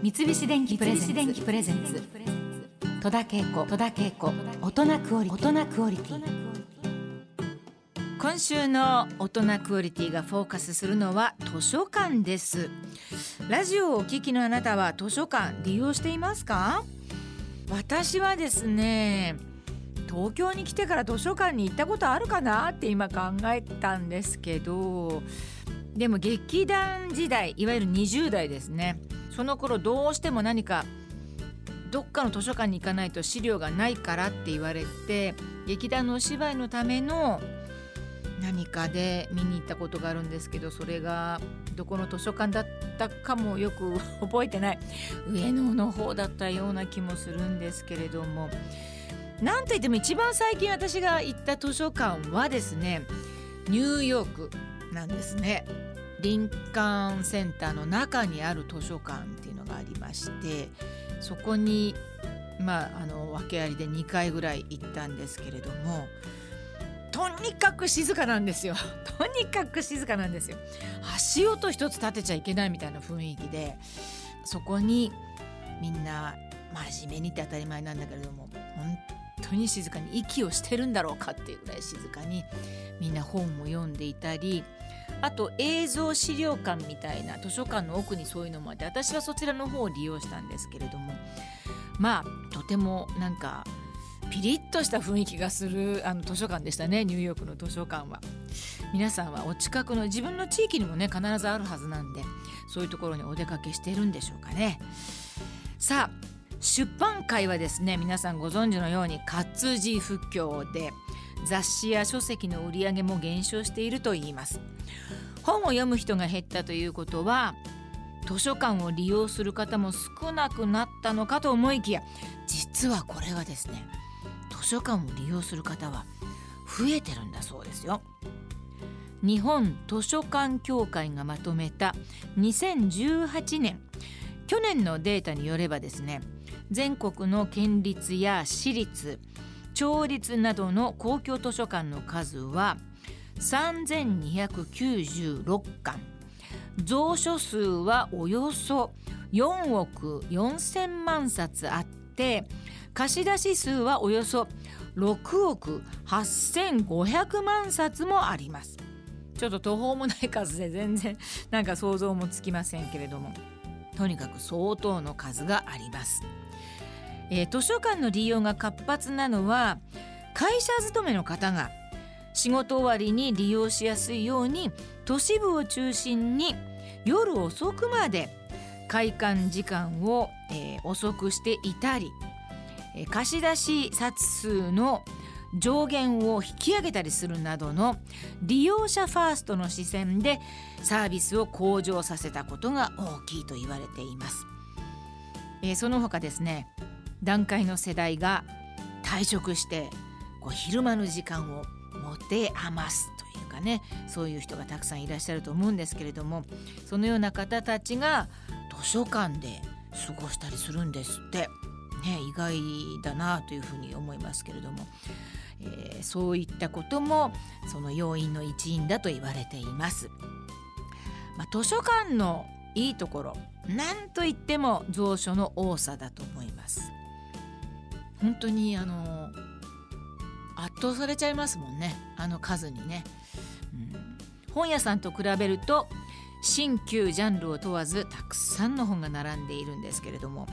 三菱電機プレゼンツ。戸田恵子。大人クオリティ。今週の大人クオリティがフォーカスするのは図書館です。ラジオをお聞きのあなたは図書館利用していますか？私はですね東京に来てから図書館に行ったことあるかなって今考えたんですけどでも劇団時代いわゆる20代ですねその頃どうしても何かどっかの図書館に行かないと資料がないからって言われて劇団のお芝居のための何かで見に行ったことがあるんですけどそれがどこの図書館だったかもよく 覚えてない上野の方だったような気もするんですけれどもなんといっても一番最近私が行った図書館はですねニューヨークなんですね。リンカーンセンターの中にある図書館っていうのがありましてそこにまああの訳ありで2回ぐらい行ったんですけれどもとにかく静かなんですよ。とにかく静かなんですよ。足音一つ立てちゃいけないみたいな雰囲気でそこにみんな真面目にって当たり前なんだけれども本当に静かに息をしてるんだろうかっていうぐらい静かにみんな本を読んでいたりあと映像資料館みたいな図書館の奥にそういうのもあって私はそちらの方を利用したんですけれどもまあとてもなんかピリッとした雰囲気がするあの図書館でしたねニューヨークの図書館は。皆さんはお近くの自分の地域にもね必ずあるはずなんでそういうところにお出かけしてるんでしょうかね。さあ出版界はですね皆さんご存知のように活字不況で雑誌や書籍の売り上げも減少しているといいます。本を読む人が減ったということは図書館を利用する方も少なくなったのかと思いきや実はこれがですね図書館を利用する方は増えてるんだそうですよ。日本図書館協会がまとめた2018年去年のデータによればですね全国の県立や私立町立などの公共図書館の数は3296巻。蔵書数はおよそ4億4,000万冊あって貸出数はおよそ6億8,500万冊もあります。ちょっと途方もない数で全然なんか想像もつきませんけれども。とにかく相当の数があります、えー、図書館の利用が活発なのは会社勤めの方が仕事終わりに利用しやすいように都市部を中心に夜遅くまで開館時間を、えー、遅くしていたり、えー、貸し出し冊数の上限を引き上げたりするなどの利用者ファーストの視線でサービスを向上させたことが大きいと言われています。えー、その他ですね段階の世代が退職してこう昼間の時間を持て余すというかねそういう人がたくさんいらっしゃると思うんですけれどもそのような方たちが図書館で過ごしたりするんですって。ね、意外だなというふうに思いますけれども、えー、そういったこともその要因の一因だと言われています。まあ、図書館のいいところ何といっても蔵書の多さだと思います。本当にあの圧倒されちゃいますもんね。あの数にね、うん、本屋さんと比べると新旧ジャンルを問わずたくさんの本が並んでいるんですけれども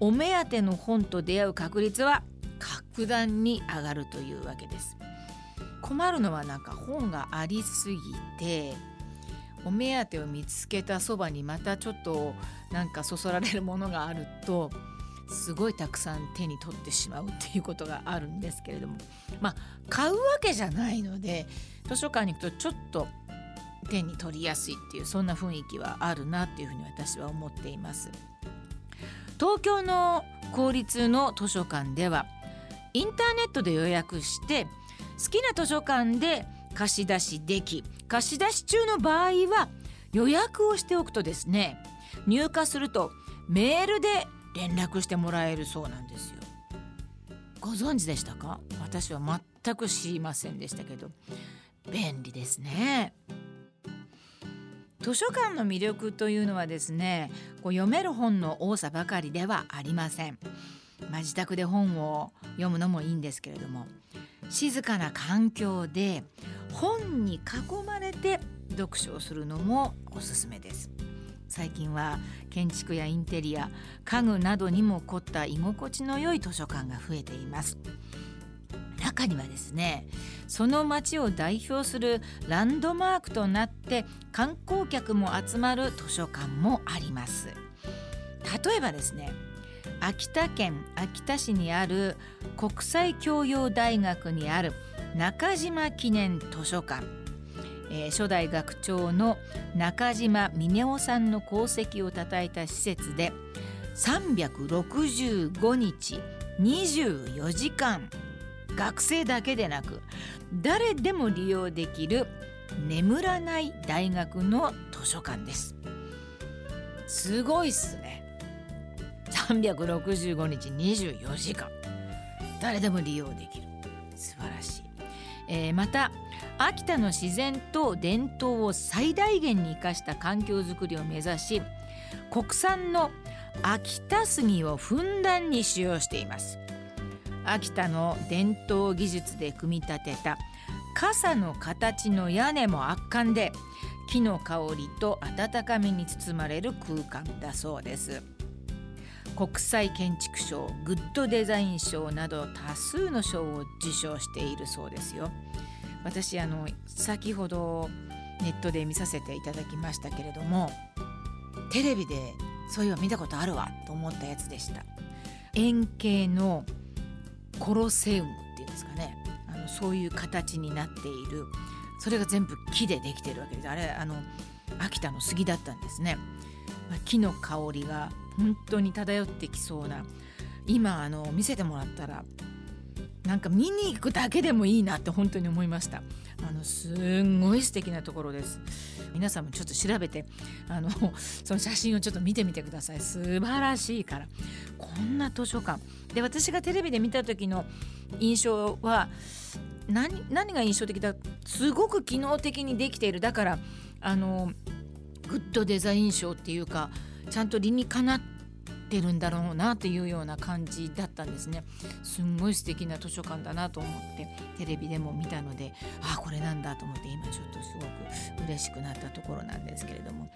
お目当ての本と出会う確率は格段に上がるというわけです。困るのはなんか本がありすぎてお目当てを見つけたそばにまたちょっとなんかそそられるものがあるとすごいたくさん手に取ってしまうっていうことがあるんですけれどもまあ買うわけじゃないので図書館に行くとちょっと手に取りやすいっていうそんな雰囲気はあるなっていうふうに私は思っています。東京の公立の図書館ではインターネットで予約して好きな図書館で貸し出しでき貸し出し中の場合は予約をしておくとですね入荷するとメールで連絡してもらえるそうなんですよ。ご存知でしたか？私は全く知りませんでしたけど便利ですね。図書館の魅力というのはですねこう読める本の多さばかりではありません。まあ、自宅で本を読むのもいいんですけれども静かな環境で本に囲まれて読書をするのもおすすめです。最近は建築やインテリア家具などにも凝った居心地の良い図書館が増えています。中にはですねその町を代表するランドマークとなって観光客も集まる図書館もあります。例えばですね秋田県秋田市にある国際教養大学にある中島記念図書館、えー、初代学長の中島峰夫さんの功績をたたえた施設で365日24時間学生だけでなく誰でも利用できる眠らない大学の図書館です。すごいっすね。365日24時間。誰でも利用できる。素晴らしい、えー、また秋田の自然と伝統を最大限に生かした環境づくりを目指し国産の秋田杉をふんだんに使用しています。秋田の伝統技術で組み立てた傘の形の屋根も圧巻で木の香りと温かみに包まれる空間だそうです。国際建築賞グッドデザイン賞など多数の賞を受賞しているそうですよ。私あの先ほどネットで見させていただきましたけれどもテレビでそういえば見たことあるわと思ったやつでした。円形のコロセウムっていうんですかね。あのそういう形になっている。それが全部木でできてるわけです。あれあの秋田の杉だったんですね、まあ、木の香りが本当に漂ってきそうな。今あの見せてもらったらなんか見に行くだけでもいいなって本当に思いました。あのすんごい素敵なところです。皆さんもちょっと調べてあの その写真をちょっと見てみてください。素晴らしいから。こんな図書館。で私がテレビで見た時の印象は何何が印象的だ？すごく機能的にできている。だからあのグッドデザイン賞っていうかちゃんと理にかなってってるんだろうなというような感じだったんですね。すんごい素敵な図書館だなと思ってテレビでも見たのであこれなんだと思って今ちょっとすごく嬉しくなったところなんですけれども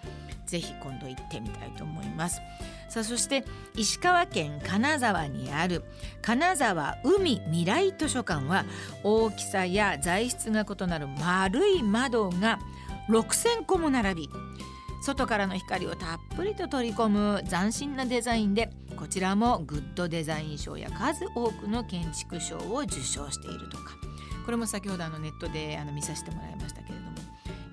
是非今度行ってみたいと思います。さあそして石川県金沢にある金沢海未来図書館は大きさや材質が異なる丸い窓が6,000個も並び外からの光をたっぷりと取り込む斬新なデザインでこちらもグッドデザイン賞や数多くの建築賞を受賞しているとか。これも先ほどあのネットであの見させてもらいましたけれども、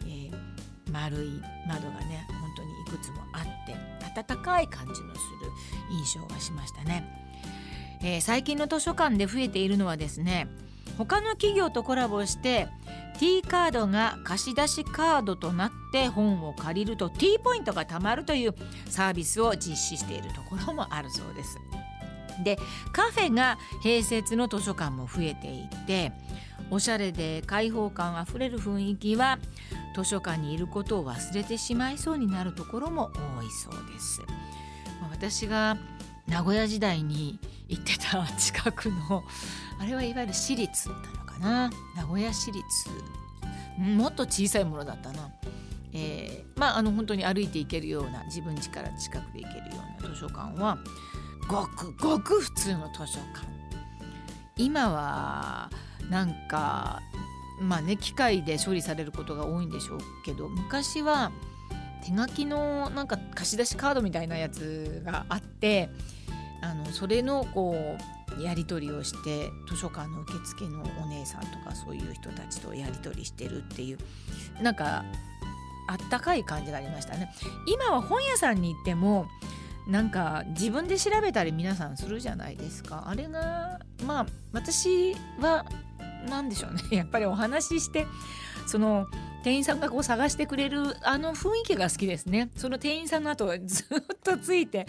えー、丸い窓がね本当にいくつもあって温かい感じのする印象がしましたね、えー、最近の図書館で増えているのはですね他の企業とコラボして T カードが貸し出しカードとなって本を借りると T ポイントが貯まるというサービスを実施しているところもあるそうです。でカフェが併設の図書館も増えていておしゃれで開放感あふれる雰囲気は図書館にいることを忘れてしまいそうになるところも多いそうです。私が名古屋時代に行ってた近くのあれはいわゆる私立だったのかな？名古屋市立。もっと小さいものだったな、えー、まああの本当に歩いて行けるような自分家から近くで行けるような図書館はごくごく普通の図書館。今はなんかまあね機械で処理されることが多いんでしょうけど昔は手書きのなんか貸し出しカードみたいなやつがあってあのそれのこうやり取りをして図書館の受付のお姉さんとかそういう人たちとやり取りしてるっていうなんかあったかい感じがありましたね。今は本屋さんに行ってもなんか自分で調べたり皆さんするじゃないですか。あれがまあ私は何でしょうねやっぱりお話ししてその店員さんがこう探してくれるあの雰囲気が好きですね。その店員さんの後ずっとついて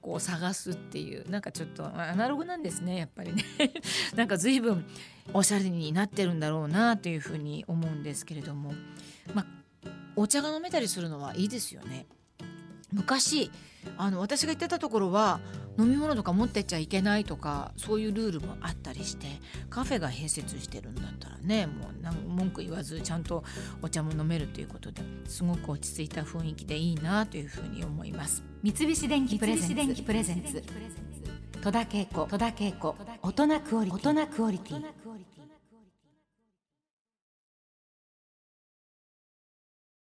こう探すっていうなんかちょっとアナログなんですねやっぱりね。なんか随分おしゃれになってるんだろうなというふうに思うんですけれども。まあお茶が飲めたりするのはいいですよね。昔あの私が行ってたところは飲み物とか持ってっちゃいけないとかそういうルールもあったりしてカフェが併設してるんだったらねもう文句言わずちゃんとお茶も飲めるということですごく落ち着いた雰囲気でいいなというふうに思います。三菱電機プレゼンツ。戸田恵子大人クオリティ